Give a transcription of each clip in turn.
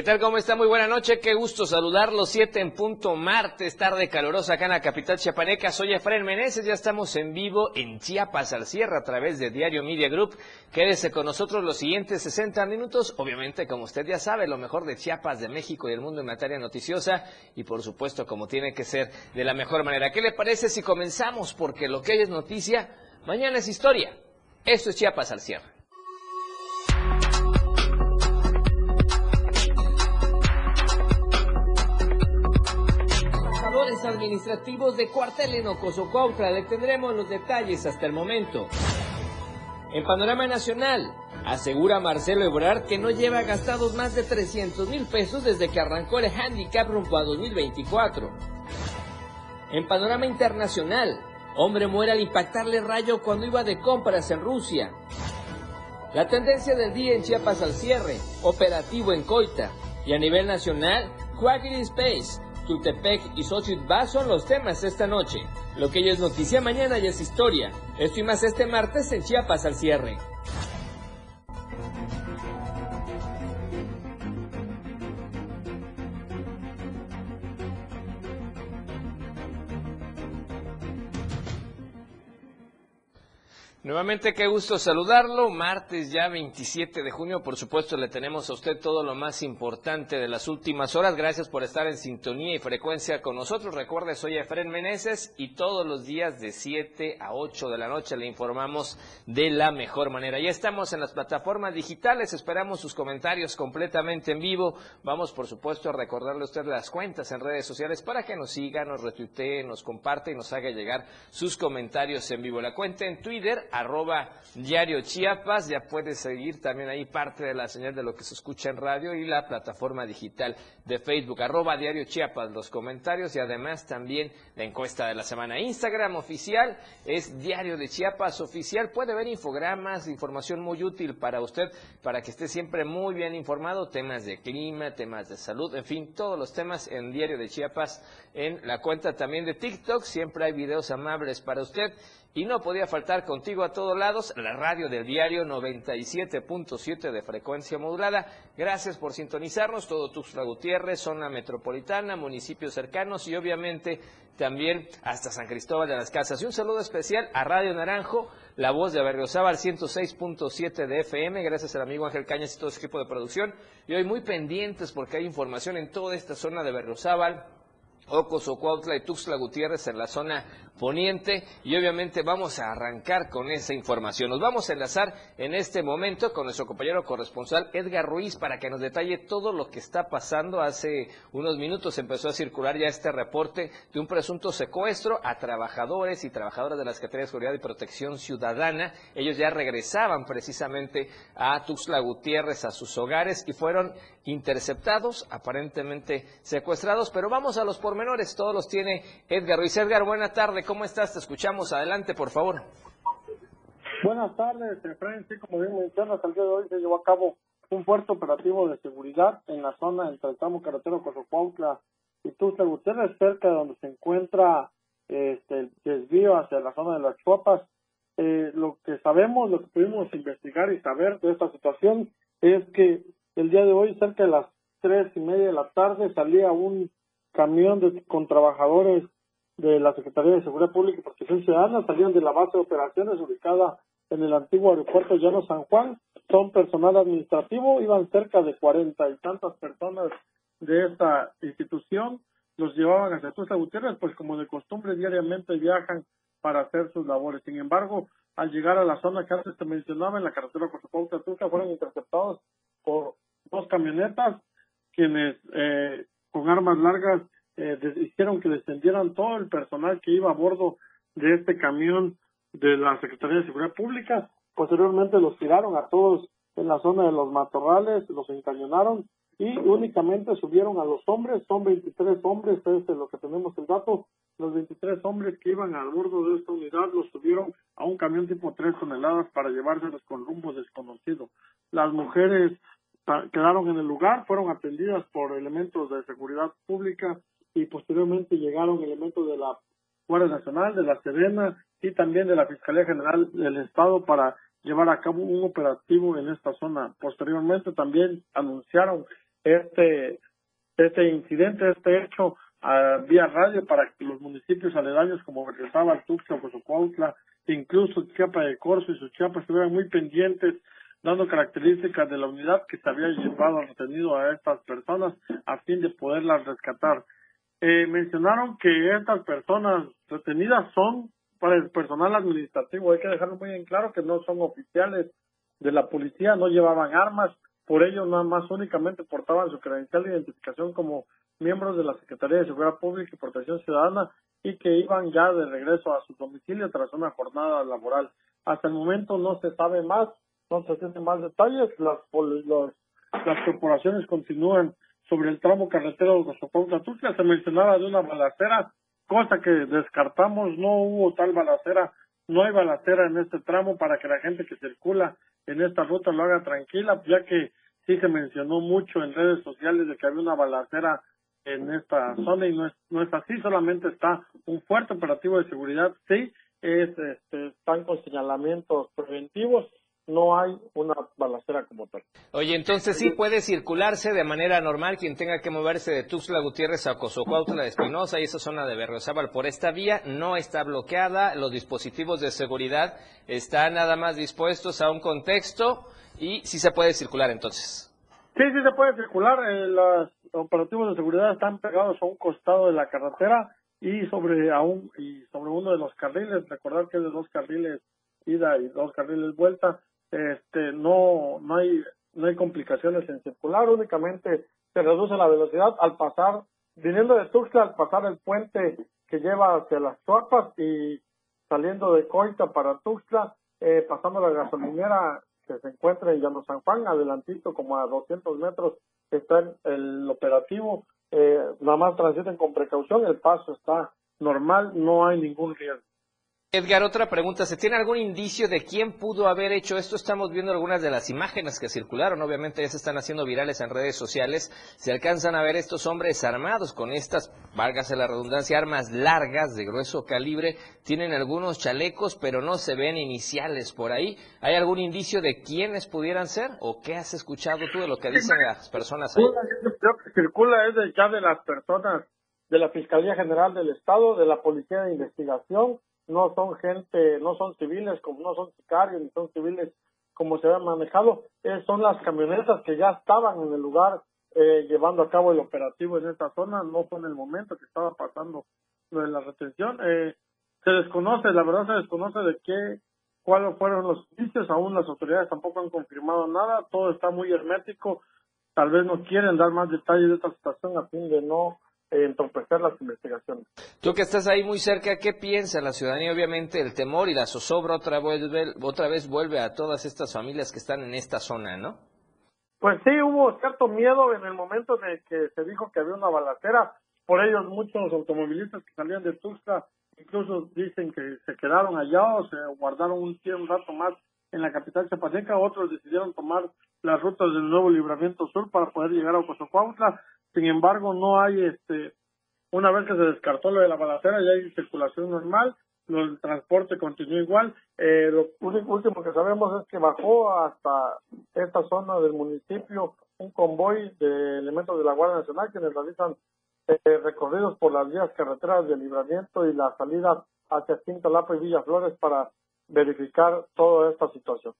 ¿Qué tal? ¿Cómo está? Muy buena noche. Qué gusto saludarlos. Siete en punto martes, tarde calurosa acá en la capital chiapaneca. Soy Efraín Meneses. Ya estamos en vivo en Chiapas al cierre a través de Diario Media Group. Quédese con nosotros los siguientes 60 minutos. Obviamente, como usted ya sabe, lo mejor de Chiapas, de México y del mundo en materia noticiosa. Y por supuesto, como tiene que ser, de la mejor manera. ¿Qué le parece si comenzamos? Porque lo que hoy es noticia, mañana es historia. Esto es Chiapas al cierre. Administrativos de cuartel en Ocosocuautla. Le tendremos los detalles hasta el momento. En panorama nacional, asegura Marcelo Ebrard que no lleva gastados más de 300 mil pesos desde que arrancó el handicap rumbo a 2024. En panorama internacional, hombre muere al impactarle rayo cuando iba de compras en Rusia. La tendencia del día en Chiapas al cierre, operativo en Coita. Y a nivel nacional, Quackity Space Tultepec y Xochitl son los temas esta noche. Lo que hoy es noticia, mañana ya es historia. Esto y más este martes en Chiapas al cierre. Nuevamente qué gusto saludarlo. Martes ya 27 de junio, por supuesto le tenemos a usted todo lo más importante de las últimas horas. Gracias por estar en sintonía y frecuencia con nosotros. Recuerde, soy Efren Meneses y todos los días de 7 a 8 de la noche le informamos de la mejor manera. Ya estamos en las plataformas digitales, esperamos sus comentarios completamente en vivo. Vamos, por supuesto, a recordarle a usted las cuentas en redes sociales para que nos siga, nos retuitee, nos comparte y nos haga llegar sus comentarios en vivo. La cuenta en Twitter arroba diario Chiapas, ya puede seguir también ahí parte de la señal de lo que se escucha en radio y la plataforma digital de Facebook, arroba diario Chiapas, los comentarios y además también la encuesta de la semana. Instagram oficial es diario de Chiapas oficial, puede ver infogramas, información muy útil para usted, para que esté siempre muy bien informado, temas de clima, temas de salud, en fin, todos los temas en diario de Chiapas, en la cuenta también de TikTok, siempre hay videos amables para usted y no podía faltar contigo a todos lados la radio del diario 97.7 de frecuencia modulada. Gracias por sintonizarnos, todo Tuxtla Gutiérrez, zona metropolitana, municipios cercanos y obviamente también hasta San Cristóbal de las Casas. Y un saludo especial a Radio Naranjo, la voz de Berriozábal 106.7 de FM, gracias al amigo Ángel Cañas y todo su equipo de producción. Y hoy muy pendientes porque hay información en toda esta zona de Berriozábal, Ocos, Ocuautla y Tuxtla Gutiérrez en la zona poniente y obviamente vamos a arrancar con esa información. Nos vamos a enlazar en este momento con nuestro compañero corresponsal Edgar Ruiz para que nos detalle todo lo que está pasando. Hace unos minutos empezó a circular ya este reporte de un presunto secuestro a trabajadores y trabajadoras de la Secretaría de Seguridad y Protección Ciudadana. Ellos ya regresaban precisamente a Tuxtla Gutiérrez a sus hogares y fueron interceptados, aparentemente secuestrados, pero vamos a los pormenores, todos los tiene Edgar Ruiz. Edgar, buena tarde, ¿cómo estás? Te escuchamos, adelante, por favor. Buenas tardes, Efraín, sí, como bien mencionas, el día de hoy se llevó a cabo un fuerte operativo de seguridad en la zona entre el tramo carretero Cozocuautla y Tuxtla Gutiérrez, cerca de donde se encuentra este, el desvío hacia la zona de las Chuapas. Eh, lo que sabemos, lo que pudimos investigar y saber de esta situación es que el día de hoy, cerca de las tres y media de la tarde, salía un camión de, con trabajadores de la Secretaría de Seguridad Pública y Protección Ciudadana, salían de la base de operaciones ubicada en el antiguo aeropuerto Llano San Juan, son personal administrativo, iban cerca de cuarenta y tantas personas de esta institución, los llevaban hacia Tuxtla Gutiérrez, pues como de costumbre diariamente viajan para hacer sus labores. Sin embargo, al llegar a la zona que antes te mencionaba, en la carretera Cozopautla Tuxtla, fueron interceptados por dos camionetas quienes eh, con armas largas eh, hicieron que descendieran todo el personal que iba a bordo de este camión de la Secretaría de Seguridad Pública. Posteriormente los tiraron a todos en la zona de los matorrales, los encañonaron y únicamente subieron a los hombres, son 23 hombres, es lo que tenemos el dato, los 23 hombres que iban al bordo de esta unidad los subieron a un camión tipo 3 toneladas para llevárselos con rumbo desconocido. Las mujeres quedaron en el lugar, fueron atendidas por elementos de seguridad pública y posteriormente llegaron elementos de la Guardia Nacional, de la Sedena y también de la Fiscalía General del Estado para llevar a cabo un operativo en esta zona. Posteriormente también anunciaron este, este incidente, este hecho vía radio para que los municipios aledaños como Berriozábal, Tuxtla, Cozocuautla, incluso Chiapa de Corzo y sus Chiapas estuvieran muy pendientes dando características de la unidad que se había llevado retenido a estas personas a fin de poderlas rescatar. Eh, mencionaron que estas personas retenidas son para el personal administrativo. Hay que dejarlo muy en claro que no son oficiales de la policía, no llevaban armas, por ello nada más únicamente portaban su credencial de identificación como miembros de la Secretaría de Seguridad Pública y Protección Ciudadana y que iban ya de regreso a su domicilio tras una jornada laboral. Hasta el momento no se sabe más, no se tienen más detalles, las, las corporaciones continúan sobre el tramo carretero de Soconca se mencionaba de una balacera, cosa que descartamos, no hubo tal balacera, no hay balacera en este tramo para que la gente que circula en esta ruta lo haga tranquila, ya que sí se mencionó mucho en redes sociales de que había una balacera en esta zona y no es, no es así, solamente está un fuerte operativo de seguridad, sí, es, este, están con señalamientos preventivos no hay una balacera como tal. Oye, entonces sí puede circularse de manera normal quien tenga que moverse de Tuxtla Gutiérrez a Cozocuautla de Espinosa y esa zona de Berriozábal por esta vía no está bloqueada, los dispositivos de seguridad están nada más dispuestos a un contexto y sí se puede circular entonces. Sí, sí se puede circular, eh, los operativos de seguridad están pegados a un costado de la carretera y sobre a un, y sobre uno de los carriles, recordar que es de dos carriles ida y dos carriles vuelta, este no no hay no hay complicaciones en circular únicamente se reduce la velocidad al pasar viniendo de Tuxtla al pasar el puente que lleva hacia las tropas y saliendo de Coita para Tuxtla eh, pasando la gasolinera que se encuentra en Llano San Juan adelantito como a 200 metros está el, operativo eh, nada más transiten con precaución el paso está normal no hay ningún riesgo Edgar, otra pregunta. ¿Se tiene algún indicio de quién pudo haber hecho esto? Estamos viendo algunas de las imágenes que circularon. Obviamente ya se están haciendo virales en redes sociales. Se alcanzan a ver estos hombres armados con estas, válgase la redundancia, armas largas de grueso calibre. Tienen algunos chalecos, pero no se ven iniciales por ahí. ¿Hay algún indicio de quiénes pudieran ser? ¿O qué has escuchado tú de lo que dicen las personas ahí? Lo que circula es ya de las personas de la Fiscalía General del Estado, de la Policía de Investigación no son gente, no son civiles, como no son sicarios, ni son civiles como se había manejado, eh, son las camionetas que ya estaban en el lugar eh, llevando a cabo el operativo en esta zona, no fue en el momento que estaba pasando lo la retención. Eh, se desconoce, la verdad se desconoce de qué, cuáles fueron los indicios, aún las autoridades tampoco han confirmado nada, todo está muy hermético, tal vez no quieren dar más detalles de esta situación a fin de no entorpecer las investigaciones. Tú que estás ahí muy cerca, ¿qué piensa la ciudadanía? Obviamente el temor y la zozobra otra vez, otra vez vuelve a todas estas familias que están en esta zona, ¿no? Pues sí, hubo cierto miedo en el momento de que se dijo que había una balacera. Por ellos muchos automovilistas que salían de Tuxtla incluso dicen que se quedaron allá o se guardaron un, un rato más en la capital chapaneca. Otros decidieron tomar las rutas del nuevo libramiento sur para poder llegar a Cozocuautla. Sin embargo, no hay, este, una vez que se descartó lo de la balacera, ya hay circulación normal, el transporte continúa igual. Eh, lo último que sabemos es que bajó hasta esta zona del municipio un convoy de elementos de la Guardia Nacional quienes realizan eh, recorridos por las vías carreteras de libramiento y la salida hacia Quintalapa y Villaflores para verificar toda esta situación.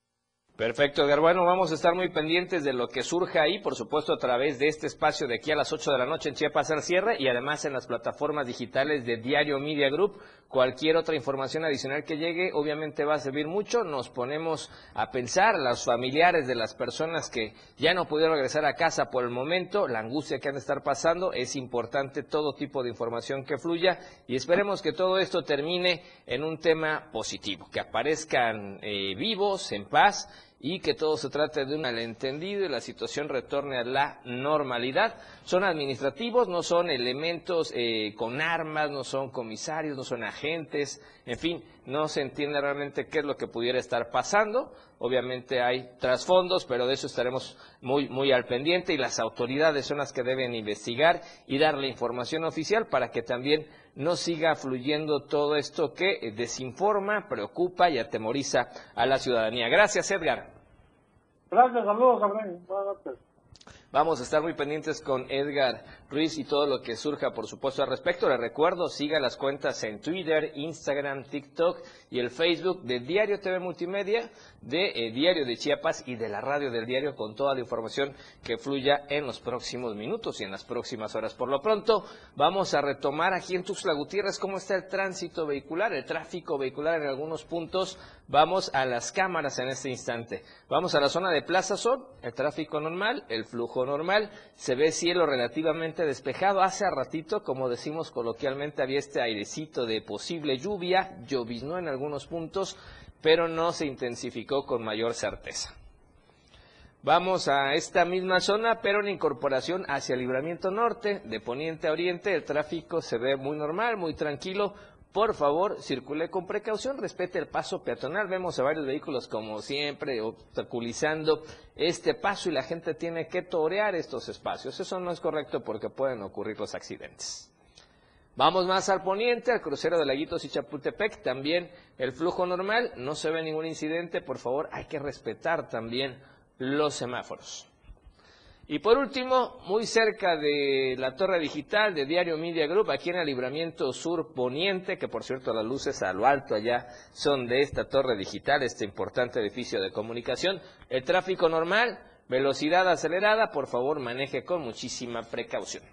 Perfecto, Edgar. Bueno, vamos a estar muy pendientes de lo que surja ahí, por supuesto, a través de este espacio de aquí a las 8 de la noche en Chiapas al cierre y además en las plataformas digitales de Diario Media Group. Cualquier otra información adicional que llegue, obviamente va a servir mucho. Nos ponemos a pensar, los familiares de las personas que ya no pudieron regresar a casa por el momento, la angustia que han de estar pasando. Es importante todo tipo de información que fluya y esperemos que todo esto termine en un tema positivo, que aparezcan eh, vivos, en paz y que todo se trate de un malentendido y la situación retorne a la normalidad. Son administrativos, no son elementos eh, con armas, no son comisarios, no son agentes, en fin, no se entiende realmente qué es lo que pudiera estar pasando. Obviamente hay trasfondos, pero de eso estaremos muy, muy al pendiente y las autoridades son las que deben investigar y dar la información oficial para que también no siga fluyendo todo esto que eh, desinforma, preocupa y atemoriza a la ciudadanía. Gracias, Edgar. Gracias, saludos, Buenas noches. Vamos a estar muy pendientes con Edgar Ruiz y todo lo que surja, por supuesto, al respecto. Le recuerdo, siga las cuentas en Twitter, Instagram, TikTok y el Facebook de Diario TV Multimedia, de eh, Diario de Chiapas y de la radio del diario con toda la información que fluya en los próximos minutos y en las próximas horas. Por lo pronto, vamos a retomar aquí en Tuxtla Gutiérrez cómo está el tránsito vehicular, el tráfico vehicular en algunos puntos. Vamos a las cámaras en este instante. Vamos a la zona de Plaza Sol, el tráfico normal, el flujo normal, se ve cielo relativamente despejado. Hace ratito, como decimos coloquialmente, había este airecito de posible lluvia, lloviznó en algunos puntos, pero no se intensificó con mayor certeza. Vamos a esta misma zona, pero en incorporación hacia el libramiento norte, de poniente a oriente, el tráfico se ve muy normal, muy tranquilo, por favor, circule con precaución, respete el paso peatonal. Vemos a varios vehículos, como siempre, obstaculizando este paso y la gente tiene que torear estos espacios. Eso no es correcto porque pueden ocurrir los accidentes. Vamos más al poniente, al crucero de Laguitos y Chapultepec. También el flujo normal, no se ve ningún incidente. Por favor, hay que respetar también los semáforos. Y por último, muy cerca de la torre digital de Diario Media Group, aquí en el libramiento sur poniente, que por cierto las luces a lo alto allá son de esta torre digital, este importante edificio de comunicación, el tráfico normal, velocidad acelerada, por favor maneje con muchísima precaución.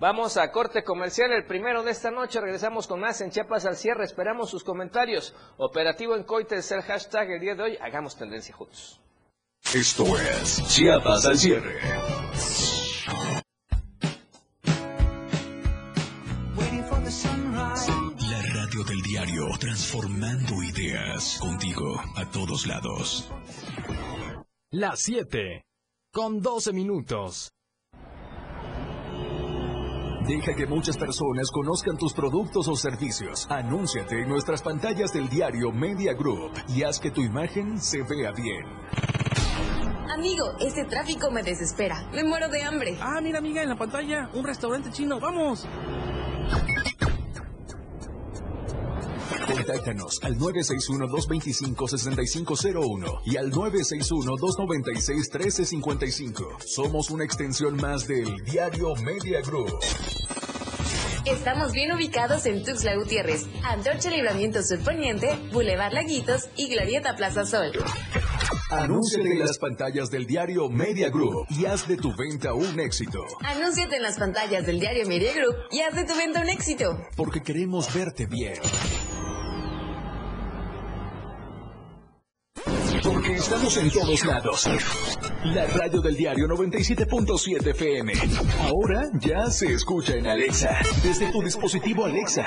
Vamos a corte comercial, el primero de esta noche. Regresamos con más en Chiapas al cierre. Esperamos sus comentarios. Operativo en Coite es el hashtag el día de hoy. Hagamos tendencia juntos. Esto es Chiapas al cierre. La radio del diario transformando ideas contigo a todos lados. Las 7 con 12 minutos. Deja que muchas personas conozcan tus productos o servicios. Anúnciate en nuestras pantallas del diario Media Group y haz que tu imagen se vea bien. Amigo, este tráfico me desespera. Me muero de hambre. Ah, mira, amiga, en la pantalla, un restaurante chino. ¡Vamos! Contáctanos al 961-225-6501 y al 961-296-1355. Somos una extensión más del Diario Media Group. Estamos bien ubicados en Tuxtla Gutiérrez, Antorcha Libramiento Surponiente, Boulevard Laguitos y Glorieta Plaza Sol. Anúnciate en las pantallas del diario Media Group y haz de tu venta un éxito. Anúnciate en las pantallas del diario Media Group y haz de tu venta un éxito. Porque queremos verte bien. Porque estamos en todos lados. La radio del diario 97.7 FM. Ahora ya se escucha en Alexa. Desde tu dispositivo Alexa.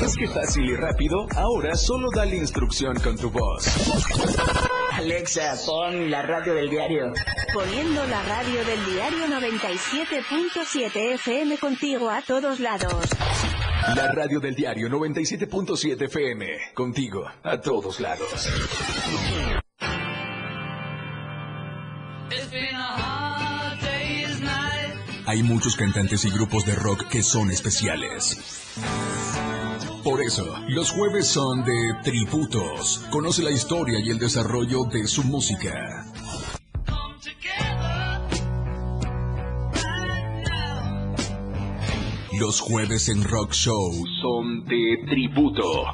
¿Ves que fácil y rápido? Ahora solo dale instrucción con tu voz. Alexa, pon la radio del diario. Poniendo la radio del diario 97.7 FM contigo a todos lados. La radio del diario 97.7 FM. Contigo a todos lados. Hay muchos cantantes y grupos de rock que son especiales. Por eso, los jueves son de tributos. Conoce la historia y el desarrollo de su música. Los jueves en Rock Show son de tributo.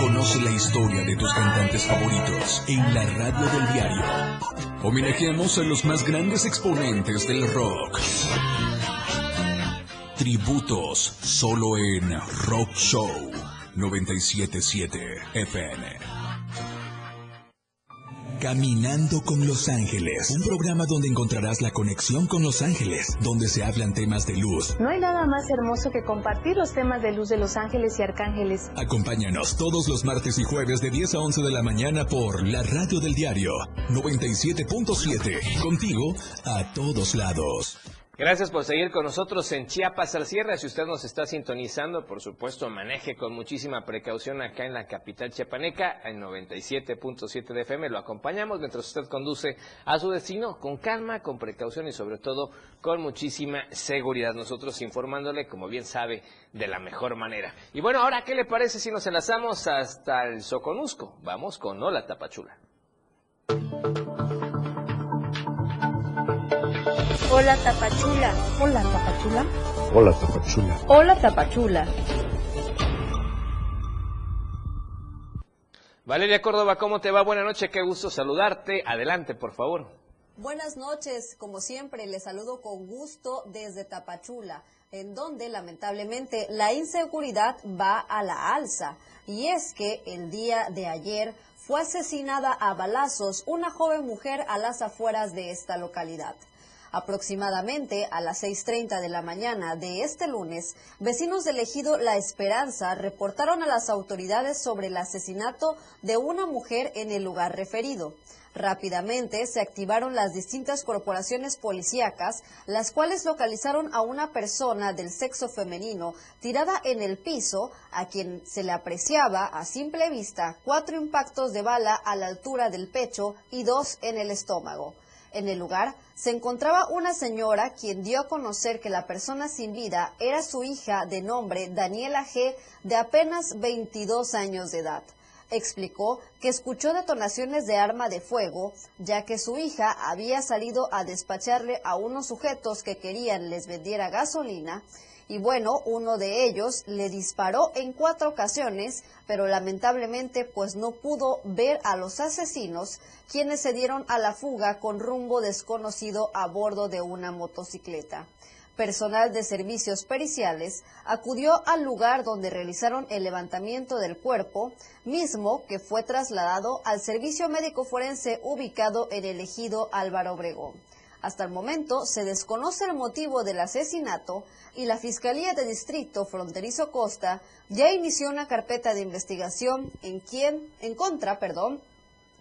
Conoce la historia de tus cantantes favoritos en la radio del diario. Homenajeamos a los más grandes exponentes del rock. Tributos solo en Rock Show 977 FM. Caminando con Los Ángeles, un programa donde encontrarás la conexión con Los Ángeles, donde se hablan temas de luz. No hay nada más hermoso que compartir los temas de luz de Los Ángeles y Arcángeles. Acompáñanos todos los martes y jueves de 10 a 11 de la mañana por la radio del diario 97.7, contigo a todos lados. Gracias por seguir con nosotros en Chiapas al cierre. Si usted nos está sintonizando, por supuesto, maneje con muchísima precaución acá en la capital chiapaneca, en 97.7 de FM. Lo acompañamos mientras usted conduce a su destino con calma, con precaución y sobre todo con muchísima seguridad. Nosotros informándole, como bien sabe, de la mejor manera. Y bueno, ahora, ¿qué le parece si nos enlazamos hasta el Soconusco? Vamos con Hola Tapachula. Hola Tapachula. Hola Tapachula. Hola Tapachula. Hola Tapachula. Valeria Córdoba, ¿cómo te va? Buenas noches, qué gusto saludarte. Adelante, por favor. Buenas noches, como siempre, les saludo con gusto desde Tapachula, en donde lamentablemente la inseguridad va a la alza. Y es que el día de ayer fue asesinada a balazos una joven mujer a las afueras de esta localidad. Aproximadamente a las 6.30 de la mañana de este lunes, vecinos del ejido La Esperanza reportaron a las autoridades sobre el asesinato de una mujer en el lugar referido. Rápidamente se activaron las distintas corporaciones policíacas, las cuales localizaron a una persona del sexo femenino tirada en el piso, a quien se le apreciaba a simple vista cuatro impactos de bala a la altura del pecho y dos en el estómago. En el lugar se encontraba una señora quien dio a conocer que la persona sin vida era su hija de nombre Daniela G, de apenas 22 años de edad. Explicó que escuchó detonaciones de arma de fuego, ya que su hija había salido a despacharle a unos sujetos que querían les vendiera gasolina y bueno, uno de ellos le disparó en cuatro ocasiones, pero lamentablemente pues no pudo ver a los asesinos, quienes se dieron a la fuga con rumbo desconocido a bordo de una motocicleta. Personal de servicios periciales acudió al lugar donde realizaron el levantamiento del cuerpo, mismo que fue trasladado al servicio médico forense ubicado en el ejido Álvaro Obregón. Hasta el momento se desconoce el motivo del asesinato y la Fiscalía de Distrito Fronterizo Costa ya inició una carpeta de investigación en quien, en contra, perdón,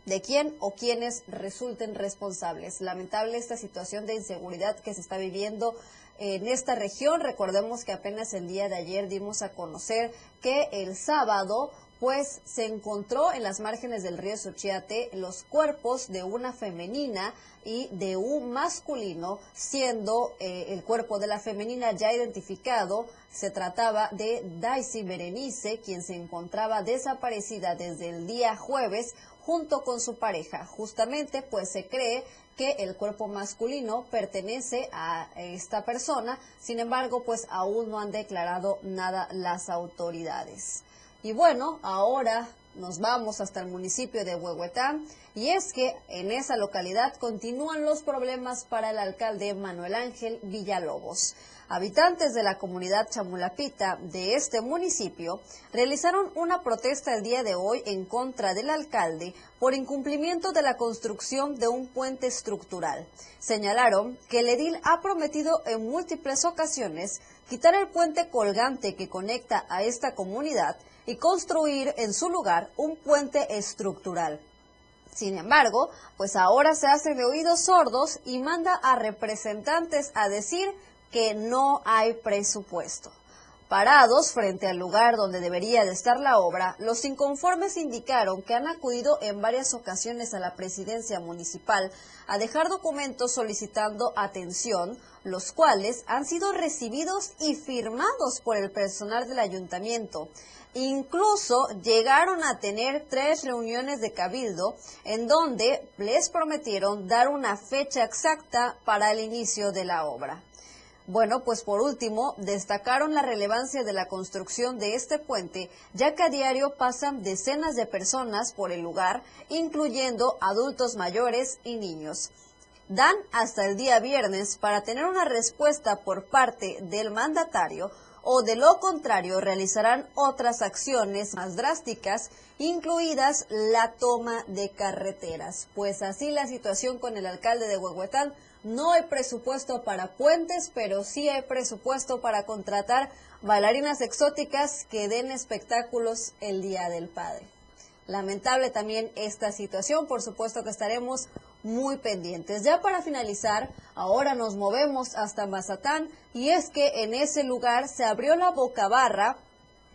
de quién o quienes resulten responsables. Lamentable esta situación de inseguridad que se está viviendo en esta región. Recordemos que apenas el día de ayer dimos a conocer que el sábado pues se encontró en las márgenes del río Suchiate los cuerpos de una femenina y de un masculino, siendo eh, el cuerpo de la femenina ya identificado, se trataba de Daisy Berenice, quien se encontraba desaparecida desde el día jueves junto con su pareja. Justamente pues se cree que el cuerpo masculino pertenece a esta persona, sin embargo pues aún no han declarado nada las autoridades. Y bueno, ahora nos vamos hasta el municipio de Huehuetán y es que en esa localidad continúan los problemas para el alcalde Manuel Ángel Villalobos. Habitantes de la comunidad chamulapita de este municipio realizaron una protesta el día de hoy en contra del alcalde por incumplimiento de la construcción de un puente estructural. Señalaron que el edil ha prometido en múltiples ocasiones quitar el puente colgante que conecta a esta comunidad y construir en su lugar un puente estructural. Sin embargo, pues ahora se hace de oídos sordos y manda a representantes a decir que no hay presupuesto. Parados frente al lugar donde debería de estar la obra, los inconformes indicaron que han acudido en varias ocasiones a la presidencia municipal a dejar documentos solicitando atención, los cuales han sido recibidos y firmados por el personal del ayuntamiento. Incluso llegaron a tener tres reuniones de cabildo en donde les prometieron dar una fecha exacta para el inicio de la obra. Bueno, pues por último, destacaron la relevancia de la construcción de este puente, ya que a diario pasan decenas de personas por el lugar, incluyendo adultos mayores y niños. Dan hasta el día viernes para tener una respuesta por parte del mandatario o de lo contrario realizarán otras acciones más drásticas, incluidas la toma de carreteras. Pues así la situación con el alcalde de Huehuetán no hay presupuesto para puentes, pero sí hay presupuesto para contratar bailarinas exóticas que den espectáculos el Día del Padre. Lamentable también esta situación, por supuesto que estaremos muy pendientes. Ya para finalizar, ahora nos movemos hasta Mazatán y es que en ese lugar se abrió la boca barra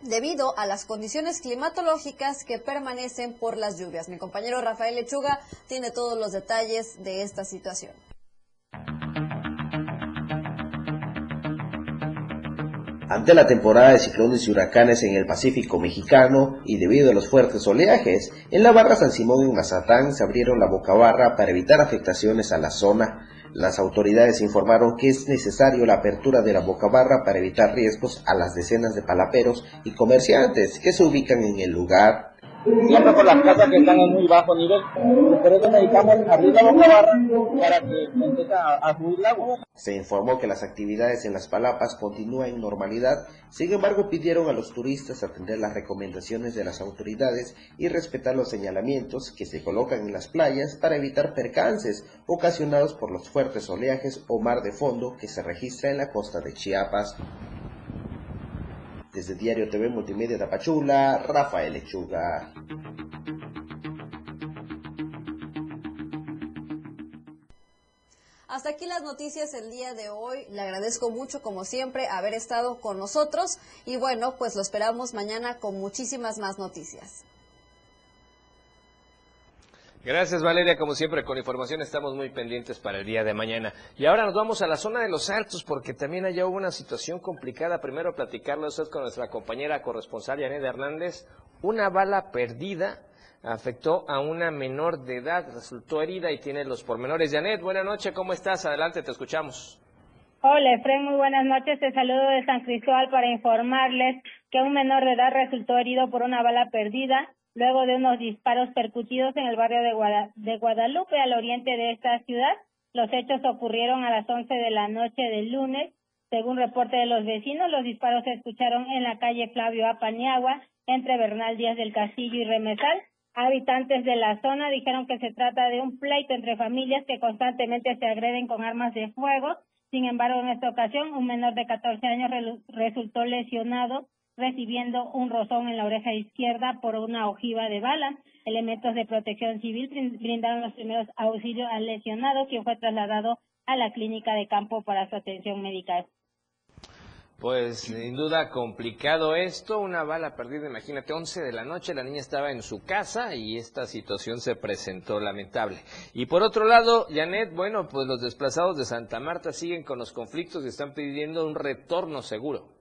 debido a las condiciones climatológicas que permanecen por las lluvias. Mi compañero Rafael Lechuga tiene todos los detalles de esta situación. Ante la temporada de ciclones y huracanes en el Pacífico mexicano y debido a los fuertes oleajes, en la barra San Simón en Mazatán se abrieron la boca barra para evitar afectaciones a la zona. Las autoridades informaron que es necesario la apertura de la boca barra para evitar riesgos a las decenas de palaperos y comerciantes que se ubican en el lugar Se informó que las actividades en las palapas continúan en normalidad, sin embargo pidieron a los turistas atender las recomendaciones de las autoridades y respetar los señalamientos que se colocan en las playas para evitar percances ocasionados por los fuertes oleajes o mar de fondo que se registra en la costa de Chiapas. Desde Diario TV Multimedia Tapachula, Rafael Lechuga. Hasta aquí las noticias el día de hoy. Le agradezco mucho, como siempre, haber estado con nosotros. Y bueno, pues lo esperamos mañana con muchísimas más noticias. Gracias Valeria, como siempre con información estamos muy pendientes para el día de mañana. Y ahora nos vamos a la zona de los Altos porque también allá hubo una situación complicada. Primero platicarlo eso con nuestra compañera corresponsal Yanet Hernández. Una bala perdida afectó a una menor de edad, resultó herida y tiene los pormenores. Janet, buenas noches, ¿cómo estás? Adelante, te escuchamos. Hola, Efraín, muy buenas noches. Te saludo de San Cristóbal para informarles que un menor de edad resultó herido por una bala perdida luego de unos disparos percutidos en el barrio de, Guadalupe, al oriente de esta ciudad. Los hechos ocurrieron a las 11 de la noche del lunes. Según reporte de los vecinos, los disparos se escucharon en la calle Flavio Apaniagua, entre Bernal Díaz del Castillo y Remesal. Habitantes de la zona dijeron que se trata de un pleito entre familias que constantemente se agreden con armas de fuego. Sin embargo, en esta ocasión, un menor de 14 años resultó lesionado recibiendo un rozón en la oreja izquierda por una ojiva de bala. Elementos de protección civil brindaron los primeros auxilios al lesionado, quien fue trasladado a la clínica de campo para su atención médica. Pues sin duda complicado esto, una bala perdida, imagínate, 11 de la noche, la niña estaba en su casa y esta situación se presentó lamentable. Y por otro lado, Janet, bueno, pues los desplazados de Santa Marta siguen con los conflictos y están pidiendo un retorno seguro.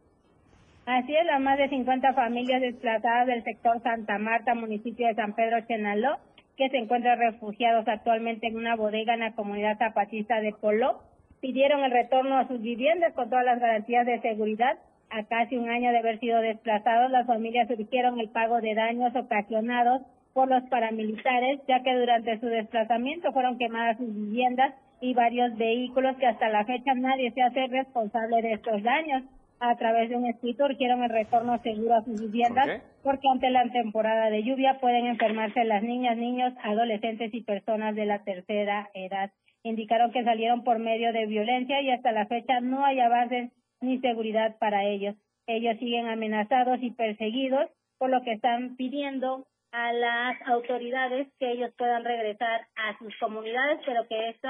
Así es, las más de 50 familias desplazadas del sector Santa Marta, municipio de San Pedro Chenaló, que se encuentran refugiados actualmente en una bodega en la comunidad zapatista de Polo, pidieron el retorno a sus viviendas con todas las garantías de seguridad. A casi un año de haber sido desplazados, las familias surgieron el pago de daños ocasionados por los paramilitares, ya que durante su desplazamiento fueron quemadas sus viviendas y varios vehículos que hasta la fecha nadie se hace responsable de estos daños a través de un escrito quieren el retorno seguro a sus viviendas porque ante la temporada de lluvia pueden enfermarse las niñas, niños, adolescentes y personas de la tercera edad. Indicaron que salieron por medio de violencia y hasta la fecha no hay avances ni seguridad para ellos. Ellos siguen amenazados y perseguidos, por lo que están pidiendo a las autoridades que ellos puedan regresar a sus comunidades, pero que esto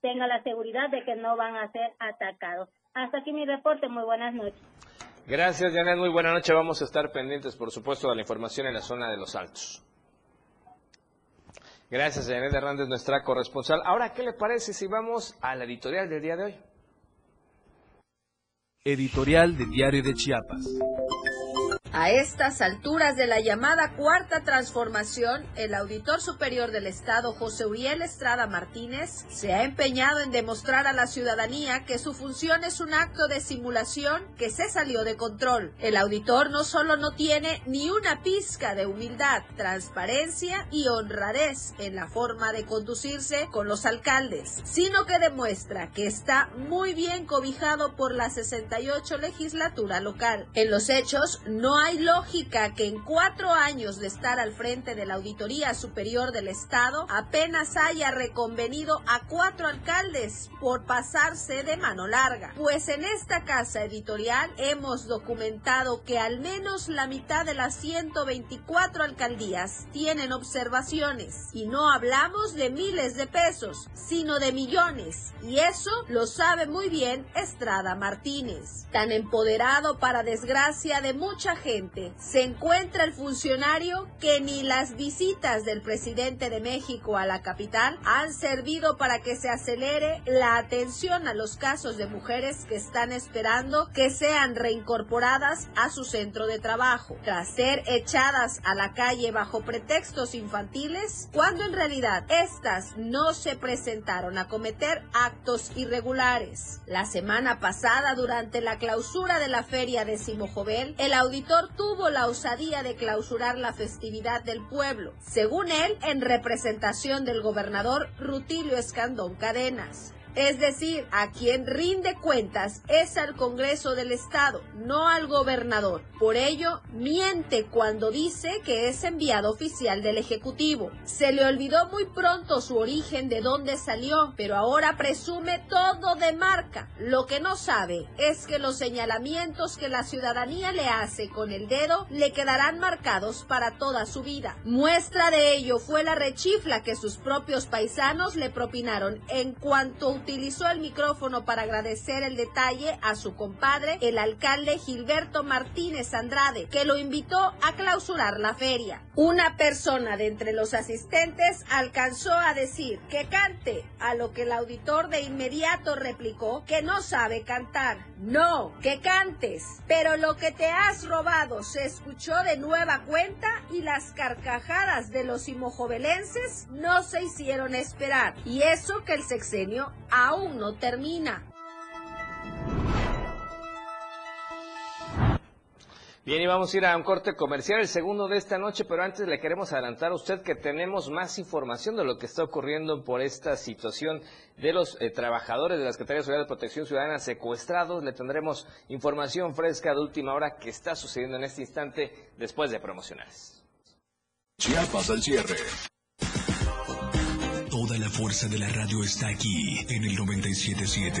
tenga la seguridad de que no van a ser atacados. Hasta aquí mi reporte. Muy buenas noches. Gracias, Janet. Muy buenas noches. Vamos a estar pendientes, por supuesto, de la información en la zona de los Altos. Gracias, Janet Hernández, nuestra corresponsal. Ahora, ¿qué le parece si vamos a la editorial del día de hoy? Editorial de Diario de Chiapas. A estas alturas de la llamada cuarta transformación, el auditor superior del Estado, José Uriel Estrada Martínez, se ha empeñado en demostrar a la ciudadanía que su función es un acto de simulación que se salió de control. El auditor no solo no tiene ni una pizca de humildad, transparencia y honradez en la forma de conducirse con los alcaldes, sino que demuestra que está muy bien cobijado por la 68 legislatura local. En los hechos, no hay lógica que en cuatro años de estar al frente de la Auditoría Superior del Estado apenas haya reconvenido a cuatro alcaldes por pasarse de mano larga. Pues en esta casa editorial hemos documentado que al menos la mitad de las 124 alcaldías tienen observaciones y no hablamos de miles de pesos, sino de millones. Y eso lo sabe muy bien Estrada Martínez. Tan empoderado para desgracia de mucha gente, se encuentra el funcionario que ni las visitas del presidente de México a la capital han servido para que se acelere la atención a los casos de mujeres que están esperando que sean reincorporadas a su centro de trabajo, tras ser echadas a la calle bajo pretextos infantiles, cuando en realidad estas no se presentaron a cometer actos irregulares. La semana pasada, durante la clausura de la feria de Simojovel, el auditor tuvo la osadía de clausurar la festividad del pueblo, según él, en representación del gobernador Rutilio Escandón Cadenas. Es decir, a quien rinde cuentas es al Congreso del Estado, no al gobernador. Por ello, miente cuando dice que es enviado oficial del Ejecutivo. Se le olvidó muy pronto su origen de dónde salió, pero ahora presume todo de marca. Lo que no sabe es que los señalamientos que la ciudadanía le hace con el dedo le quedarán marcados para toda su vida. Muestra de ello fue la rechifla que sus propios paisanos le propinaron en cuanto utilizó el micrófono para agradecer el detalle a su compadre, el alcalde Gilberto Martínez Andrade, que lo invitó a clausurar la feria. Una persona de entre los asistentes alcanzó a decir que cante, a lo que el auditor de inmediato replicó que no sabe cantar. No, que cantes, pero lo que te has robado se escuchó de nueva cuenta y las carcajadas de los imojovelenses no se hicieron esperar. Y eso que el sexenio aún no termina. Bien, y vamos a ir a un corte comercial, el segundo de esta noche, pero antes le queremos adelantar a usted que tenemos más información de lo que está ocurriendo por esta situación de los eh, trabajadores de la Secretaría de Seguridad de Protección Ciudadana secuestrados. Le tendremos información fresca de última hora que está sucediendo en este instante después de promocionales. Chiapas al cierre. Toda la fuerza de la radio está aquí en el 977.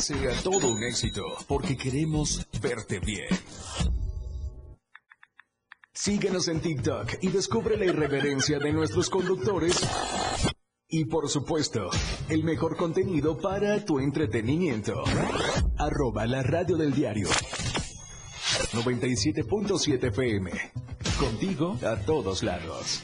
sea todo un éxito, porque queremos verte bien. Síguenos en TikTok y descubre la irreverencia de nuestros conductores. Y por supuesto, el mejor contenido para tu entretenimiento. Arroba la radio del diario. 97.7 FM. Contigo a todos lados.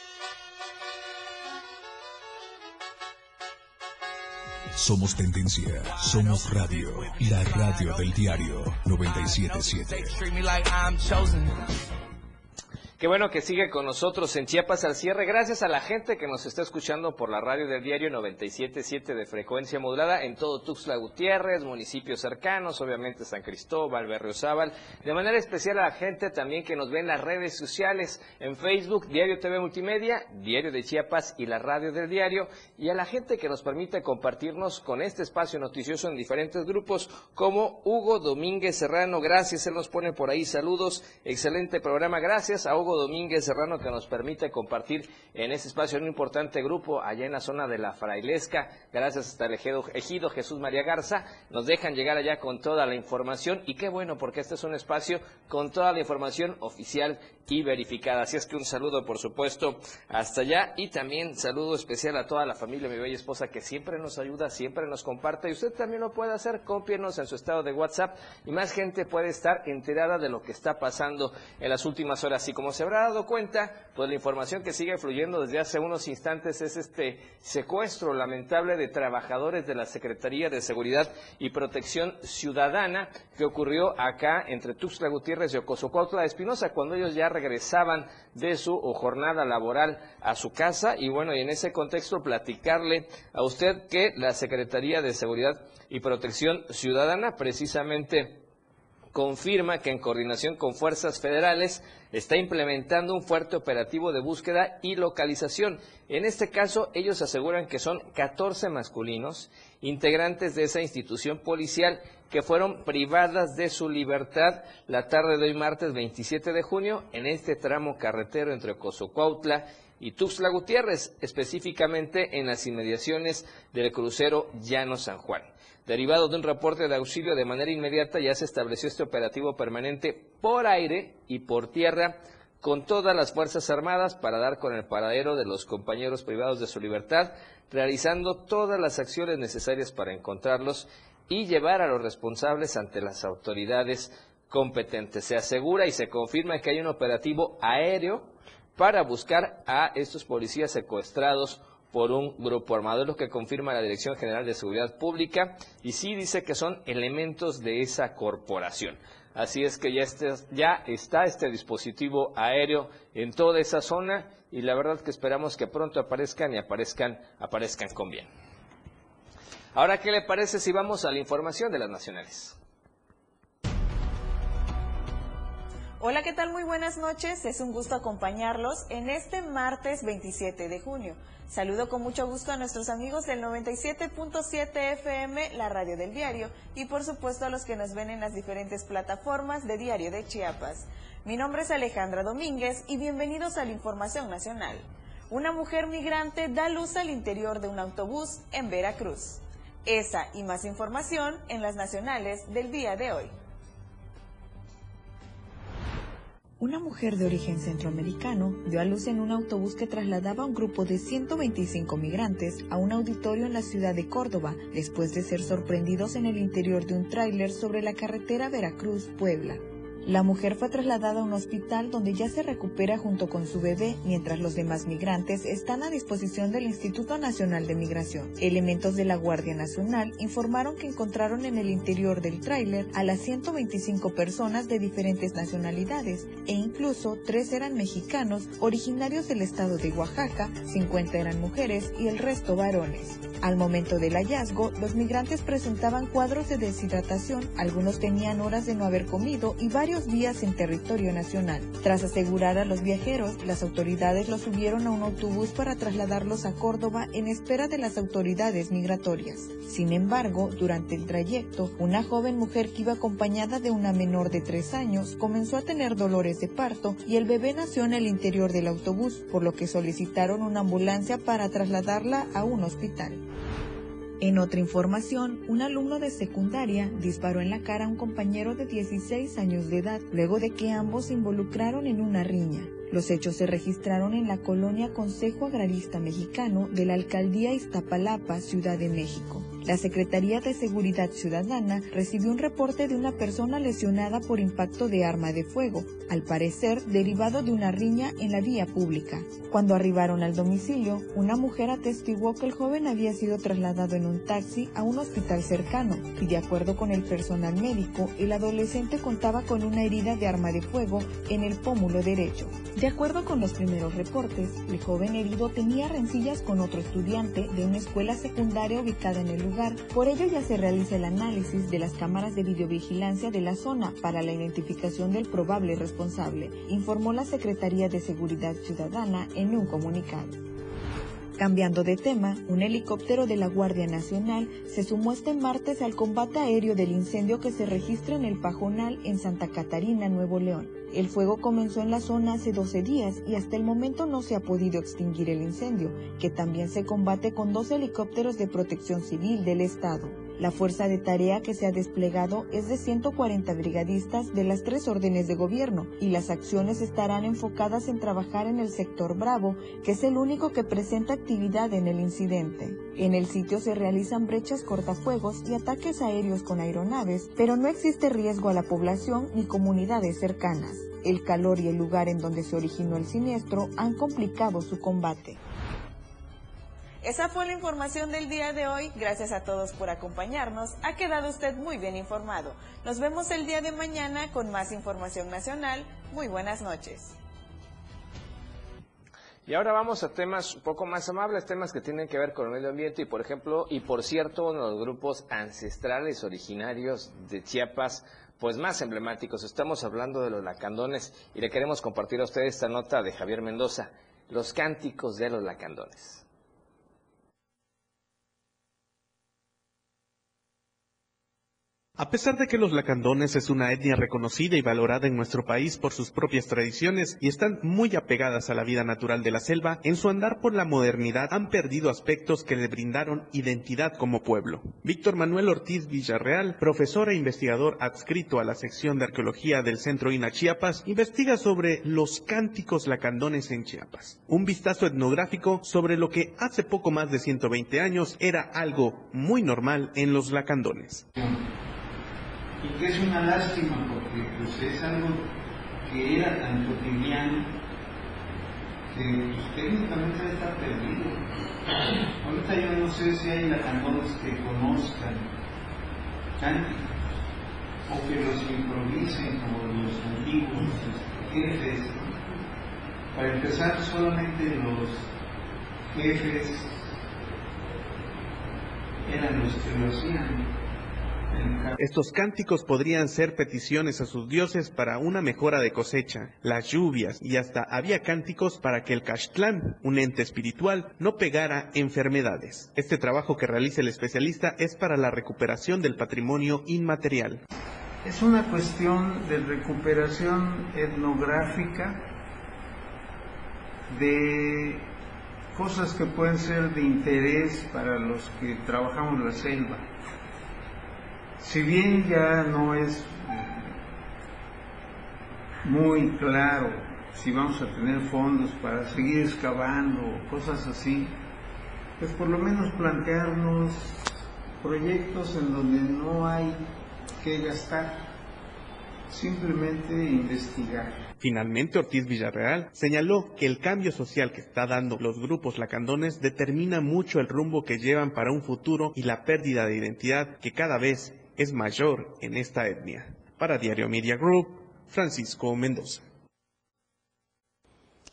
Somos tendencia, somos radio, la radio del diario 977. Qué bueno que sigue con nosotros en Chiapas al cierre. Gracias a la gente que nos está escuchando por la radio del diario 977 de frecuencia modulada en todo Tuxtla Gutiérrez, municipios cercanos, obviamente San Cristóbal, Berriozábal. De manera especial a la gente también que nos ve en las redes sociales, en Facebook, Diario TV Multimedia, Diario de Chiapas y la radio del diario. Y a la gente que nos permite compartirnos con este espacio noticioso en diferentes grupos, como Hugo Domínguez Serrano. Gracias, él nos pone por ahí saludos. Excelente programa. Gracias a Hugo Domínguez Serrano que nos permite compartir en este espacio un importante grupo allá en la zona de la Frailesca. Gracias hasta el ejido Jesús María Garza. Nos dejan llegar allá con toda la información y qué bueno porque este es un espacio con toda la información oficial y verificada. Así es que un saludo por supuesto hasta allá y también saludo especial a toda la familia, mi bella esposa que siempre nos ayuda, siempre nos comparte y usted también lo puede hacer, cópienos en su estado de WhatsApp y más gente puede estar enterada de lo que está pasando en las últimas horas. Y como se habrá dado cuenta, pues la información que sigue fluyendo desde hace unos instantes es este secuestro lamentable de trabajadores de la Secretaría de Seguridad y Protección Ciudadana que ocurrió acá entre Tuxtla Gutiérrez y Ocosocuautla Espinosa cuando ellos ya regresaban de su jornada laboral a su casa. Y bueno, y en ese contexto platicarle a usted que la Secretaría de Seguridad y Protección Ciudadana precisamente confirma que en coordinación con fuerzas federales está implementando un fuerte operativo de búsqueda y localización. En este caso, ellos aseguran que son 14 masculinos, integrantes de esa institución policial, que fueron privadas de su libertad la tarde de hoy martes 27 de junio en este tramo carretero entre Cozocuautla y Tuxtla Gutiérrez, específicamente en las inmediaciones del crucero Llano San Juan. Derivado de un reporte de auxilio de manera inmediata, ya se estableció este operativo permanente por aire y por tierra con todas las Fuerzas Armadas para dar con el paradero de los compañeros privados de su libertad, realizando todas las acciones necesarias para encontrarlos y llevar a los responsables ante las autoridades competentes. Se asegura y se confirma que hay un operativo aéreo para buscar a estos policías secuestrados por un grupo armado. Es lo que confirma la Dirección General de Seguridad Pública y sí dice que son elementos de esa corporación. Así es que ya, este, ya está este dispositivo aéreo en toda esa zona y la verdad que esperamos que pronto aparezcan y aparezcan, aparezcan con bien. Ahora, ¿qué le parece si vamos a la información de las nacionales? Hola, ¿qué tal? Muy buenas noches. Es un gusto acompañarlos en este martes 27 de junio. Saludo con mucho gusto a nuestros amigos del 97.7 FM, la radio del diario, y por supuesto a los que nos ven en las diferentes plataformas de Diario de Chiapas. Mi nombre es Alejandra Domínguez y bienvenidos a la Información Nacional. Una mujer migrante da luz al interior de un autobús en Veracruz. Esa y más información en las nacionales del día de hoy. Una mujer de origen centroamericano dio a luz en un autobús que trasladaba a un grupo de 125 migrantes a un auditorio en la ciudad de Córdoba, después de ser sorprendidos en el interior de un tráiler sobre la carretera Veracruz-Puebla. La mujer fue trasladada a un hospital donde ya se recupera junto con su bebé, mientras los demás migrantes están a disposición del Instituto Nacional de Migración. Elementos de la Guardia Nacional informaron que encontraron en el interior del tráiler a las 125 personas de diferentes nacionalidades e incluso tres eran mexicanos originarios del estado de Oaxaca, 50 eran mujeres y el resto varones. Al momento del hallazgo, los migrantes presentaban cuadros de deshidratación, algunos tenían horas de no haber comido y varios días en territorio nacional. Tras asegurar a los viajeros, las autoridades los subieron a un autobús para trasladarlos a Córdoba en espera de las autoridades migratorias. Sin embargo, durante el trayecto, una joven mujer que iba acompañada de una menor de tres años comenzó a tener dolores de parto y el bebé nació en el interior del autobús, por lo que solicitaron una ambulancia para trasladarla a un hospital. En otra información, un alumno de secundaria disparó en la cara a un compañero de 16 años de edad, luego de que ambos se involucraron en una riña. Los hechos se registraron en la colonia Consejo Agrarista Mexicano de la alcaldía Iztapalapa, Ciudad de México. La Secretaría de Seguridad Ciudadana recibió un reporte de una persona lesionada por impacto de arma de fuego, al parecer derivado de una riña en la vía pública. Cuando arribaron al domicilio, una mujer atestiguó que el joven había sido trasladado en un taxi a un hospital cercano y de acuerdo con el personal médico, el adolescente contaba con una herida de arma de fuego en el pómulo derecho. De acuerdo con los primeros reportes, el joven herido tenía rencillas con otro estudiante de una escuela secundaria ubicada en el. Por ello ya se realiza el análisis de las cámaras de videovigilancia de la zona para la identificación del probable responsable, informó la Secretaría de Seguridad Ciudadana en un comunicado. Cambiando de tema, un helicóptero de la Guardia Nacional se sumó este martes al combate aéreo del incendio que se registra en el Pajonal en Santa Catarina, Nuevo León. El fuego comenzó en la zona hace 12 días y hasta el momento no se ha podido extinguir el incendio, que también se combate con dos helicópteros de protección civil del Estado. La fuerza de tarea que se ha desplegado es de 140 brigadistas de las tres órdenes de gobierno y las acciones estarán enfocadas en trabajar en el sector Bravo, que es el único que presenta actividad en el incidente. En el sitio se realizan brechas cortafuegos y ataques aéreos con aeronaves, pero no existe riesgo a la población ni comunidades cercanas. El calor y el lugar en donde se originó el siniestro han complicado su combate. Esa fue la información del día de hoy. Gracias a todos por acompañarnos. Ha quedado usted muy bien informado. Nos vemos el día de mañana con más información nacional. Muy buenas noches. Y ahora vamos a temas un poco más amables, temas que tienen que ver con el medio ambiente y, por ejemplo, y por cierto, uno de los grupos ancestrales originarios de Chiapas, pues más emblemáticos. Estamos hablando de los lacandones y le queremos compartir a ustedes esta nota de Javier Mendoza, los cánticos de los lacandones. A pesar de que los lacandones es una etnia reconocida y valorada en nuestro país por sus propias tradiciones y están muy apegadas a la vida natural de la selva, en su andar por la modernidad han perdido aspectos que le brindaron identidad como pueblo. Víctor Manuel Ortiz Villarreal, profesor e investigador adscrito a la sección de arqueología del Centro INA Chiapas, investiga sobre los cánticos lacandones en Chiapas. Un vistazo etnográfico sobre lo que hace poco más de 120 años era algo muy normal en los lacandones y que es una lástima porque pues, es algo que era tan cotidiano que pues, técnicamente está perdido. Ahorita yo no sé si hay lacandones que conozcan cánticos o que los improvisen como los antiguos jefes. Para empezar, solamente los jefes eran los que lo hacían estos cánticos podrían ser peticiones a sus dioses para una mejora de cosecha, las lluvias y hasta había cánticos para que el Caxtlán, un ente espiritual, no pegara enfermedades. Este trabajo que realiza el especialista es para la recuperación del patrimonio inmaterial. Es una cuestión de recuperación etnográfica de cosas que pueden ser de interés para los que trabajamos la selva si bien ya no es muy claro si vamos a tener fondos para seguir excavando, cosas así, pues por lo menos plantearnos proyectos en donde no hay que gastar, simplemente investigar. Finalmente, Ortiz Villarreal señaló que el cambio social que está dando los grupos lacandones determina mucho el rumbo que llevan para un futuro y la pérdida de identidad que cada vez es mayor en esta etnia. Para Diario Media Group, Francisco Mendoza.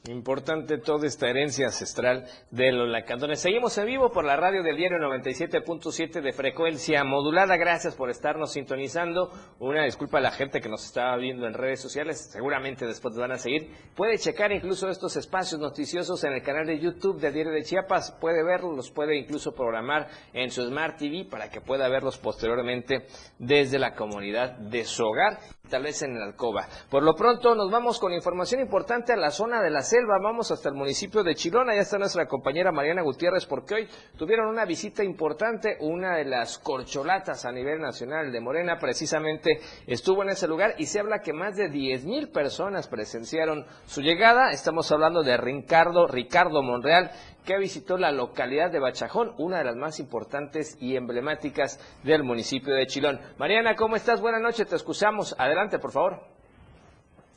Importante toda esta herencia ancestral de los lacandones. Seguimos en vivo por la radio del diario 97.7 de frecuencia modulada. Gracias por estarnos sintonizando. Una disculpa a la gente que nos estaba viendo en redes sociales. Seguramente después van a seguir. Puede checar incluso estos espacios noticiosos en el canal de YouTube del Diario de Chiapas. Puede verlos, los puede incluso programar en su Smart TV para que pueda verlos posteriormente desde la comunidad de su hogar tal vez en la alcoba. Por lo pronto nos vamos con información importante a la zona de la selva, vamos hasta el municipio de Chilona, ya está nuestra compañera Mariana Gutiérrez porque hoy tuvieron una visita importante, una de las corcholatas a nivel nacional de Morena. Precisamente estuvo en ese lugar y se habla que más de 10 mil personas presenciaron su llegada, estamos hablando de Ricardo, Ricardo Monreal, que visitó la localidad de Bachajón, una de las más importantes y emblemáticas del municipio de Chilón. Mariana, ¿cómo estás? Buenas noches, te excusamos. Adelante, por favor.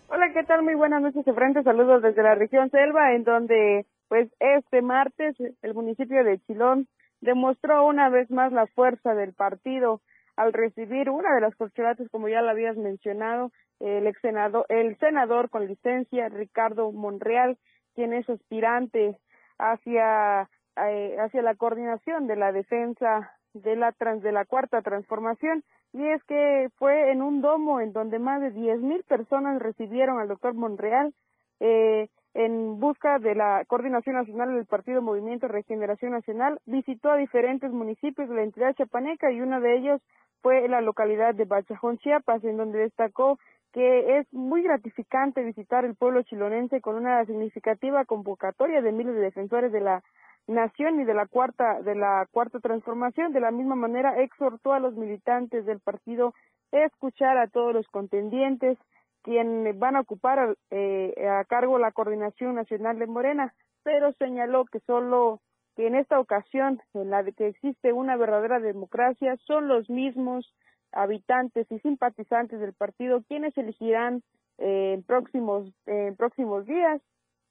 Hola, ¿qué tal? Muy buenas noches, frente. Saludos desde la región Selva, en donde, pues, este martes el municipio de Chilón demostró una vez más la fuerza del partido al recibir una de las corcholatas, como ya lo habías mencionado, el ex senador, el senador con licencia, Ricardo Monreal, quien es aspirante hacia, eh, hacia la coordinación de la defensa de la trans, de la cuarta transformación. Y es que fue en un domo en donde más de diez mil personas recibieron al doctor Monreal eh, en busca de la coordinación nacional del Partido Movimiento Regeneración Nacional. Visitó a diferentes municipios de la entidad chapaneca y uno de ellos fue la localidad de Bachajón, Chiapas, en donde destacó que es muy gratificante visitar el pueblo chilonense con una significativa convocatoria de miles de defensores de la nación y de la cuarta de la cuarta transformación. De la misma manera exhortó a los militantes del partido a escuchar a todos los contendientes quienes van a ocupar eh, a cargo la coordinación nacional de Morena pero señaló que solo que en esta ocasión en la que existe una verdadera democracia son los mismos habitantes y simpatizantes del partido quienes elegirán eh, en próximos próximos días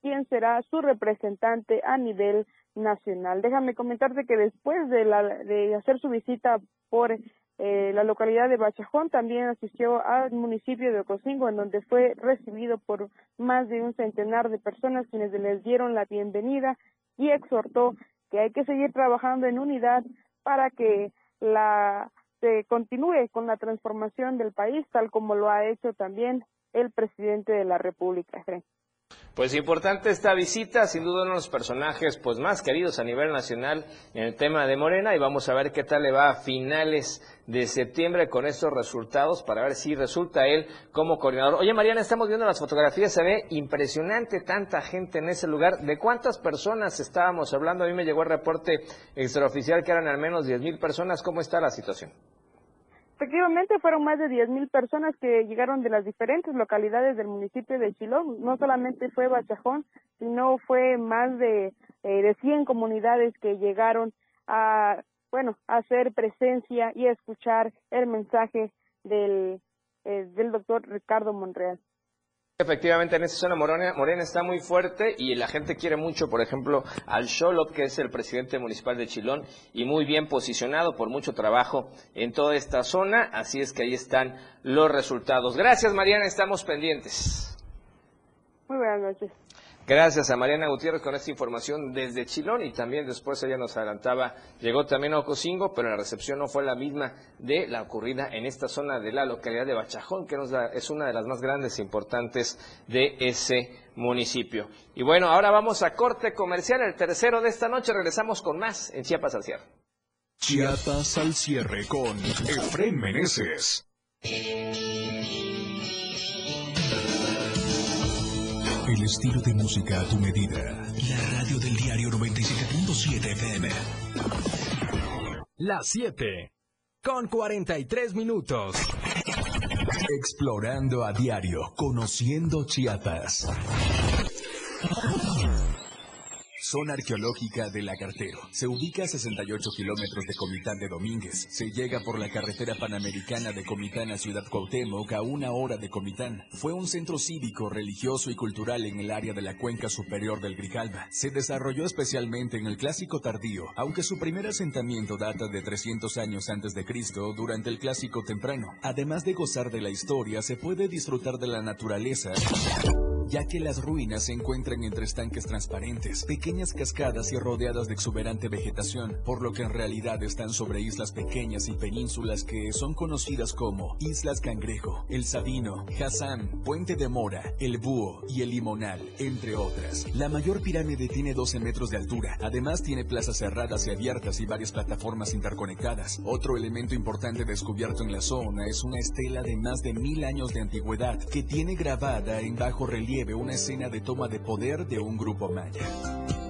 quién será su representante a nivel nacional. Déjame comentarte que después de, la, de hacer su visita por eh, la localidad de Bachajón, también asistió al municipio de Ocosingo, en donde fue recibido por más de un centenar de personas quienes les dieron la bienvenida y exhortó que hay que seguir trabajando en unidad para que la se continúe con la transformación del país, tal como lo ha hecho también el presidente de la República. Pues importante esta visita, sin duda uno de los personajes pues más queridos a nivel nacional en el tema de Morena y vamos a ver qué tal le va a finales de septiembre con estos resultados para ver si resulta él como coordinador. Oye Mariana, estamos viendo las fotografías, se ve impresionante tanta gente en ese lugar. ¿De cuántas personas estábamos hablando? A mí me llegó el reporte extraoficial que eran al menos 10 mil personas. ¿Cómo está la situación? Efectivamente, fueron más de 10.000 personas que llegaron de las diferentes localidades del municipio de Chilón. No solamente fue Bachajón, sino fue más de, eh, de 100 comunidades que llegaron a, bueno, a hacer presencia y a escuchar el mensaje del, eh, del doctor Ricardo Monreal. Efectivamente, en esa zona Morena, Morena está muy fuerte y la gente quiere mucho, por ejemplo, al Xolop, que es el presidente municipal de Chilón, y muy bien posicionado por mucho trabajo en toda esta zona. Así es que ahí están los resultados. Gracias, Mariana, estamos pendientes. Muy buenas noches. Gracias a Mariana Gutiérrez con esta información desde Chilón y también después ella nos adelantaba, llegó también a Ocosingo, pero la recepción no fue la misma de la ocurrida en esta zona de la localidad de Bachajón, que nos es una de las más grandes e importantes de ese municipio. Y bueno, ahora vamos a corte comercial, el tercero de esta noche, regresamos con más en Chiapas al cierre. Chiapas al cierre con Efren Meneses. El estilo de música a tu medida. La radio del diario 97.7 FM. Las 7. Con 43 minutos. Explorando a diario, conociendo Chiapas. Zona arqueológica de Lagartero. Se ubica a 68 kilómetros de Comitán de Domínguez. Se llega por la carretera panamericana de Comitán a Ciudad Cuauhtémoc a una hora de Comitán. Fue un centro cívico, religioso y cultural en el área de la cuenca superior del Grijalba. Se desarrolló especialmente en el Clásico tardío, aunque su primer asentamiento data de 300 años antes de Cristo durante el Clásico temprano. Además de gozar de la historia, se puede disfrutar de la naturaleza ya que las ruinas se encuentran entre estanques transparentes, pequeñas cascadas y rodeadas de exuberante vegetación, por lo que en realidad están sobre islas pequeñas y penínsulas que son conocidas como Islas Cangrejo, El Sabino, Hassan, Puente de Mora, El Búho y El Limonal, entre otras. La mayor pirámide tiene 12 metros de altura, además tiene plazas cerradas y abiertas y varias plataformas interconectadas. Otro elemento importante descubierto en la zona es una estela de más de mil años de antigüedad que tiene grabada en bajo relieve una escena de toma de poder de un grupo maya.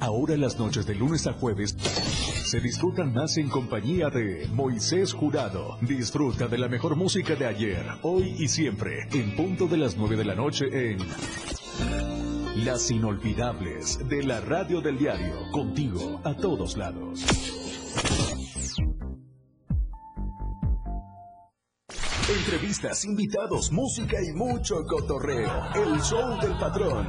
Ahora las noches de lunes a jueves se disfrutan más en compañía de Moisés Jurado. Disfruta de la mejor música de ayer, hoy y siempre, en punto de las 9 de la noche en Las Inolvidables de la Radio del Diario, contigo a todos lados. Entrevistas, invitados, música y mucho cotorreo. El show del patrón.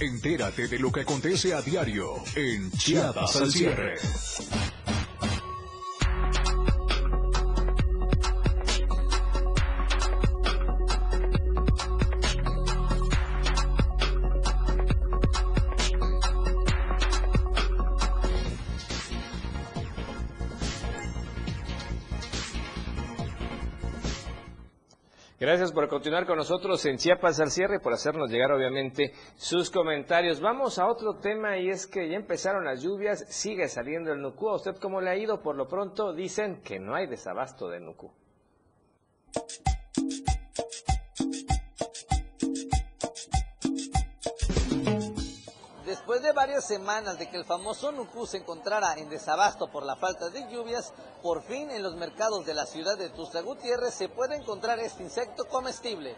Entérate de lo que acontece a diario en Chiapas al cierre. Gracias por continuar con nosotros en Chiapas al cierre, por hacernos llegar obviamente sus comentarios. Vamos a otro tema y es que ya empezaron las lluvias, sigue saliendo el Nucú. ¿A usted cómo le ha ido? Por lo pronto dicen que no hay desabasto de Nucú. Después de varias semanas de que el famoso Nucú se encontrara en desabasto por la falta de lluvias, por fin en los mercados de la ciudad de Tuxtla Gutiérrez se puede encontrar este insecto comestible.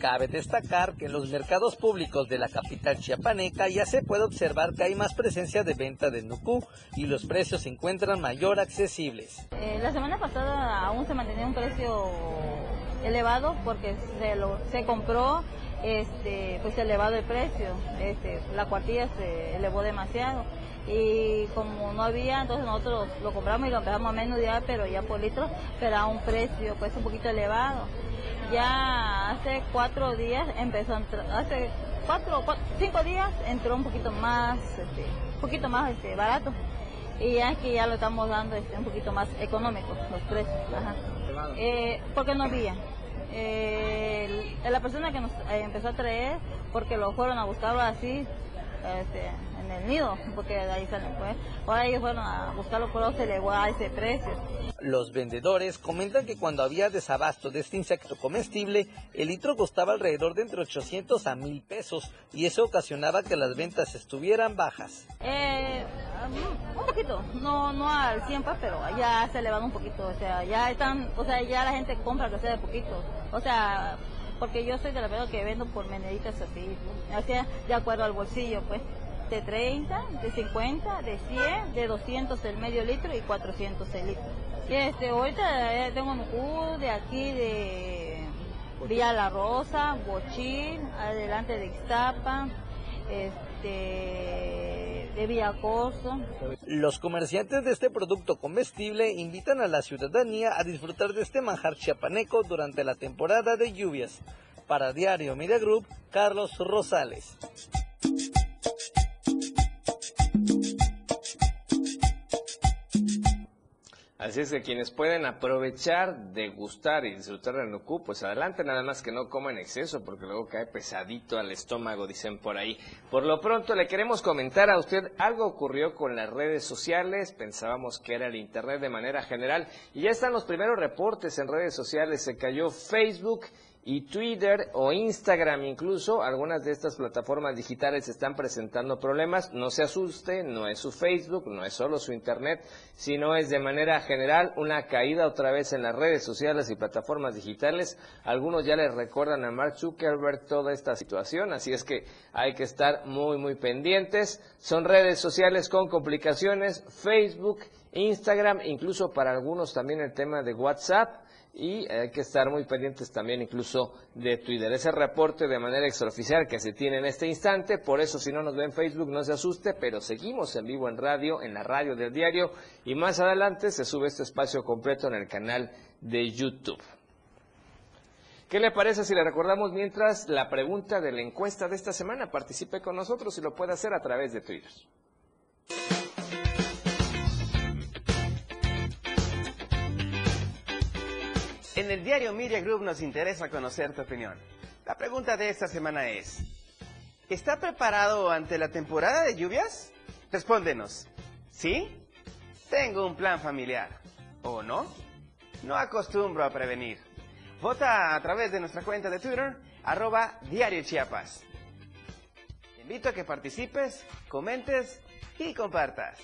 Cabe destacar que en los mercados públicos de la capital chiapaneca ya se puede observar que hay más presencia de venta de nucú y los precios se encuentran mayor accesibles. Eh, la semana pasada aún se mantenía un precio elevado porque se, lo, se compró este, pues elevado el precio, este, la cuartilla se elevó demasiado y como no había, entonces nosotros lo compramos y lo empezamos a menos ya, pero ya por litro, pero a un precio pues un poquito elevado. Ya hace cuatro días empezó a entrar, hace cuatro, cinco días entró un poquito más, este, un poquito más este, barato y ya es que ya lo estamos dando este, un poquito más económico los precios, ajá. Eh, porque no había eh, la persona que nos eh, empezó a traer, porque lo fueron a buscarlo así, este, en el nido, porque de ahí salen pues. Ahora ellos fueron a buscarlo, se elevó a ese precio. Los vendedores comentan que cuando había desabasto de este insecto comestible, el litro costaba alrededor de entre 800 a 1000 pesos y eso ocasionaba que las ventas estuvieran bajas. Eh, un poquito, no no al 100 pero ya se elevan un poquito, o sea, ya están, o sea, ya la gente compra que sea de poquito, o sea, porque yo soy de la verdad que vendo por meneditas así, así de acuerdo al bolsillo, pues de 30, de 50, de 100, de 200 el medio litro y 400 el litro. Y este, ahorita tengo un Q de aquí de Villa La Rosa, Bochín, adelante de Ixtapa, este, Los comerciantes de este producto comestible invitan a la ciudadanía a disfrutar de este manjar chiapaneco durante la temporada de lluvias. Para Diario Media Group, Carlos Rosales. Así es que quienes pueden aprovechar, degustar y disfrutar del nucú, pues adelante, nada más que no coman en exceso, porque luego cae pesadito al estómago, dicen por ahí. Por lo pronto le queremos comentar a usted, algo ocurrió con las redes sociales, pensábamos que era el Internet de manera general, y ya están los primeros reportes en redes sociales, se cayó Facebook y Twitter o Instagram incluso, algunas de estas plataformas digitales están presentando problemas. No se asuste, no es su Facebook, no es solo su Internet, sino es de manera general una caída otra vez en las redes sociales y plataformas digitales. Algunos ya les recuerdan a Mark Zuckerberg toda esta situación, así es que hay que estar muy, muy pendientes. Son redes sociales con complicaciones, Facebook, Instagram, incluso para algunos también el tema de WhatsApp y hay que estar muy pendientes también incluso de Twitter. Ese reporte de manera extraoficial que se tiene en este instante, por eso si no nos ve en Facebook no se asuste, pero seguimos en vivo en radio, en la radio del diario y más adelante se sube este espacio completo en el canal de YouTube. ¿Qué le parece si le recordamos mientras la pregunta de la encuesta de esta semana? Participe con nosotros y lo puede hacer a través de Twitter. En el diario Media Group nos interesa conocer tu opinión. La pregunta de esta semana es, ¿está preparado ante la temporada de lluvias? Respóndenos, ¿sí? Tengo un plan familiar. ¿O no? No acostumbro a prevenir. Vota a través de nuestra cuenta de Twitter, arroba Diario Chiapas. Te invito a que participes, comentes y compartas.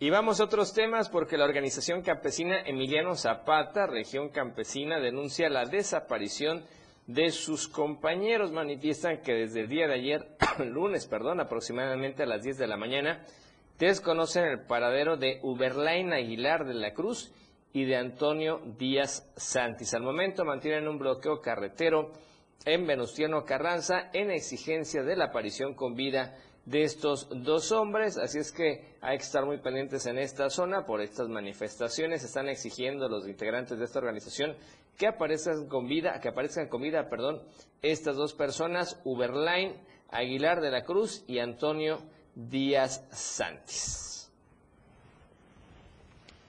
Y vamos a otros temas porque la organización campesina Emiliano Zapata, región campesina, denuncia la desaparición de sus compañeros. Manifiestan que desde el día de ayer, lunes, perdón, aproximadamente a las 10 de la mañana, desconocen el paradero de Uberlain Aguilar de la Cruz y de Antonio Díaz Santis. Al momento mantienen un bloqueo carretero en Venustiano Carranza en exigencia de la aparición con vida de estos dos hombres, así es que hay que estar muy pendientes en esta zona por estas manifestaciones. Están exigiendo los integrantes de esta organización que aparezcan con vida, que aparezcan con vida, perdón, estas dos personas, Uberline Aguilar de la Cruz y Antonio Díaz Santis.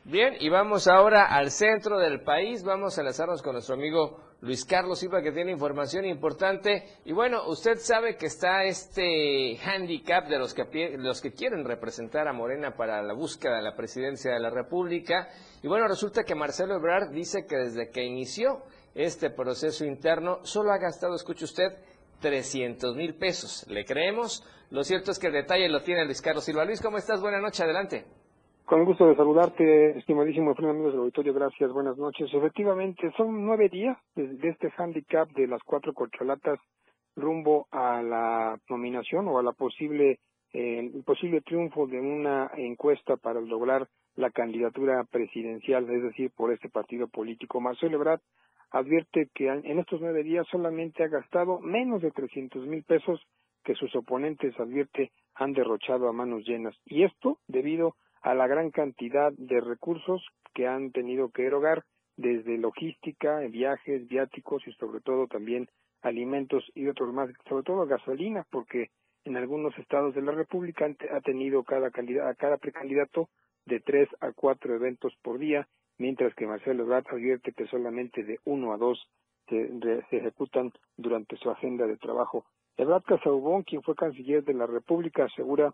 Bien, y vamos ahora al centro del país, vamos a enlazarnos con nuestro amigo Luis Carlos Silva que tiene información importante. Y bueno, usted sabe que está este handicap de los que, los que quieren representar a Morena para la búsqueda de la presidencia de la República. Y bueno, resulta que Marcelo Ebrard dice que desde que inició este proceso interno solo ha gastado, escuche usted, 300 mil pesos. ¿Le creemos? Lo cierto es que el detalle lo tiene Luis Carlos Silva. Luis, ¿cómo estás? Buenas noches, adelante. Con gusto de saludarte, estimadísimo frente amigos del auditorio, gracias, buenas noches. Efectivamente, son nueve días de, este handicap de las cuatro corcholatas rumbo a la nominación o a la posible, eh, el posible triunfo de una encuesta para lograr la candidatura presidencial, es decir, por este partido político. Marcelo Ebrard advierte que en estos nueve días solamente ha gastado menos de trescientos mil pesos que sus oponentes, advierte, han derrochado a manos llenas. Y esto debido a la gran cantidad de recursos que han tenido que erogar desde logística, viajes, viáticos y sobre todo también alimentos y otros más, sobre todo gasolina, porque en algunos estados de la República ha tenido cada, cada precandidato de tres a cuatro eventos por día, mientras que Marcelo Ebrard advierte que solamente de uno a dos se, ejecutan durante su agenda de trabajo. Ebrard Casaubón, quien fue canciller de la República, asegura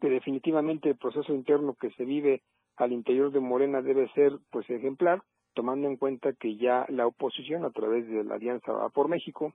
que definitivamente el proceso interno que se vive al interior de Morena debe ser pues ejemplar, tomando en cuenta que ya la oposición a través de la Alianza por México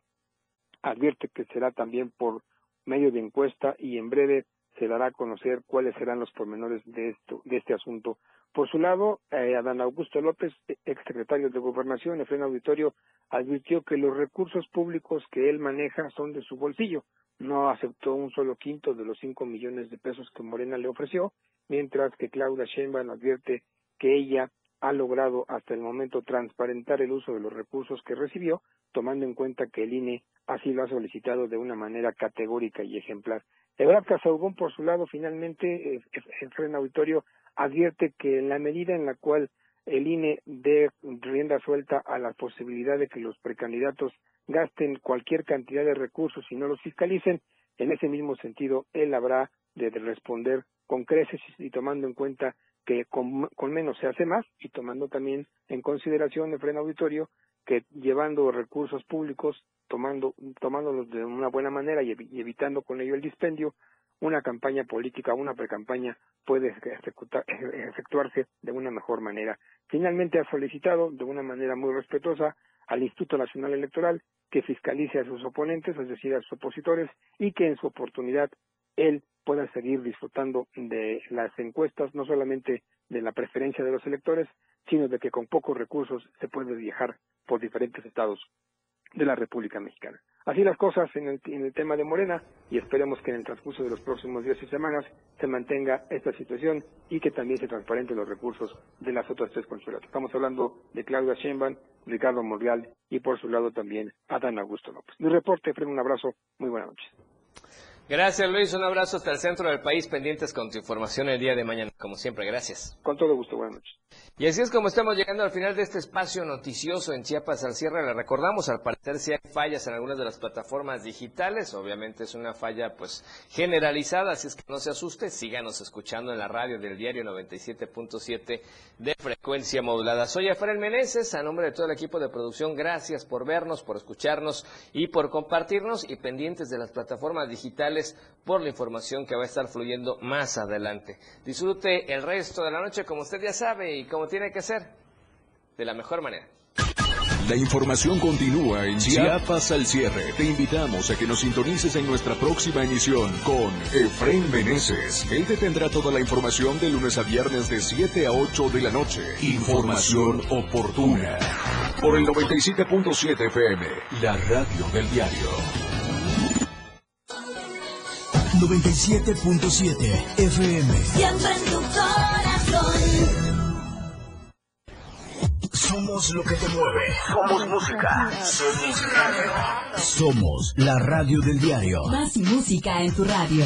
advierte que será también por medio de encuesta y en breve se dará a conocer cuáles serán los pormenores de esto de este asunto. Por su lado, eh, Adán Augusto López, exsecretario de Gobernación, en pleno auditorio, advirtió que los recursos públicos que él maneja son de su bolsillo, no aceptó un solo quinto de los cinco millones de pesos que Morena le ofreció, mientras que Claudia Sheinbaum advierte que ella ha logrado hasta el momento transparentar el uso de los recursos que recibió, tomando en cuenta que el INE así lo ha solicitado de una manera categórica y ejemplar. Ebrard Casaubón, por su lado, finalmente, eh, en freno auditorio, advierte que en la medida en la cual el INE dé rienda suelta a la posibilidad de que los precandidatos gasten cualquier cantidad de recursos y no los fiscalicen, en ese mismo sentido él habrá de responder con creces y tomando en cuenta que con, menos se hace más y tomando también en consideración el freno auditorio que llevando recursos públicos, tomando, tomándolos de una buena manera y evitando con ello el dispendio, una campaña política, una precampaña puede efectuarse de una mejor manera. Finalmente ha solicitado de una manera muy respetuosa al Instituto Nacional Electoral que fiscalice a sus oponentes, es decir, a sus opositores, y que en su oportunidad él pueda seguir disfrutando de las encuestas, no solamente de la preferencia de los electores, sino de que con pocos recursos se puede viajar por diferentes estados de la República Mexicana. Así las cosas en el, tema de Morena y esperemos que en el transcurso de los próximos días y semanas se mantenga esta situación y que también se transparenten los recursos de las otras tres consulatas. Estamos hablando de Claudia Sheinbaum, Ricardo Monreal y por su lado también Adán Augusto López. Mi reporte, Fred, un abrazo, muy buenas noches. Gracias Luis, un abrazo hasta el centro del país, pendientes con tu información el día de mañana, como siempre, gracias. Con todo gusto, buenas noches. Y así es como estamos llegando al final de este espacio noticioso en Chiapas al cierre. Le recordamos, al parecer si hay fallas en algunas de las plataformas digitales, obviamente es una falla pues generalizada, así es que no se asuste, síganos escuchando en la radio del diario 97.7 de frecuencia modulada. Soy Efraín Meneses, a nombre de todo el equipo de producción, gracias por vernos, por escucharnos y por compartirnos y pendientes de las plataformas digitales por la información que va a estar fluyendo más adelante. Disfrute el resto de la noche como usted ya sabe y como tiene que ser, de la mejor manera. La información continúa en Chiapas al cierre. Te invitamos a que nos sintonices en nuestra próxima emisión con Efraín Meneses. Él te tendrá toda la información de lunes a viernes de 7 a 8 de la noche. Información oportuna. Por el 97.7 FM, la radio del diario. 97.7 FM. Siempre en tu corazón. Somos lo que te mueve. Somos música. Somos radio. Somos la radio del diario. Más música en tu radio.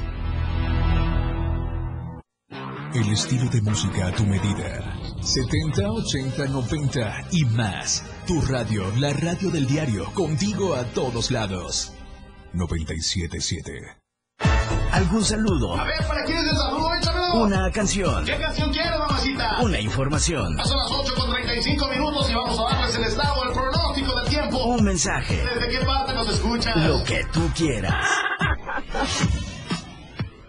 El estilo de música a tu medida. 70, 80, 90 y más. Tu radio, la radio del diario, contigo a todos lados. 97.7. ¿Algún saludo? A ver, ¿para quién es el saludo? Échamelo. Una canción. ¿Qué canción quieres, mamacita? Una información. Son las 8 con 35 minutos y vamos a darles el estado, el pronóstico del tiempo. Un mensaje. ¿Desde qué parte nos escuchas? Lo que tú quieras.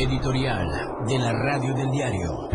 Editorial de la Radio del Diario.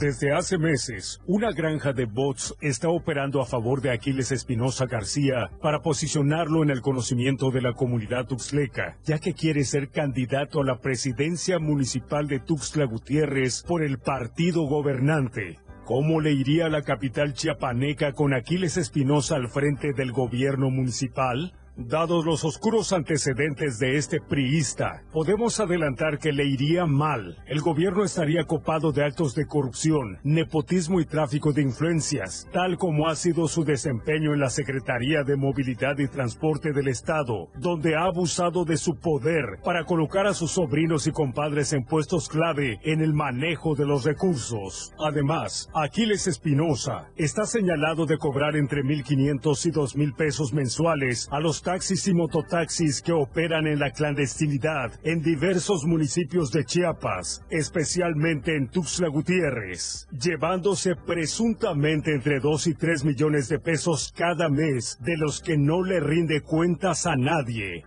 Desde hace meses, una granja de bots está operando a favor de Aquiles Espinosa García para posicionarlo en el conocimiento de la comunidad tuxleca, ya que quiere ser candidato a la presidencia municipal de Tuxtla Gutiérrez por el partido gobernante. ¿Cómo le iría a la capital chiapaneca con Aquiles Espinosa al frente del gobierno municipal? Dados los oscuros antecedentes de este priista, podemos adelantar que le iría mal. El gobierno estaría copado de actos de corrupción, nepotismo y tráfico de influencias, tal como ha sido su desempeño en la Secretaría de Movilidad y Transporte del Estado, donde ha abusado de su poder para colocar a sus sobrinos y compadres en puestos clave en el manejo de los recursos. Además, Aquiles Espinosa está señalado de cobrar entre 1.500 y 2.000 pesos mensuales a los taxis y mototaxis que operan en la clandestinidad en diversos municipios de Chiapas, especialmente en Tuxtla Gutiérrez, llevándose presuntamente entre 2 y 3 millones de pesos cada mes, de los que no le rinde cuentas a nadie.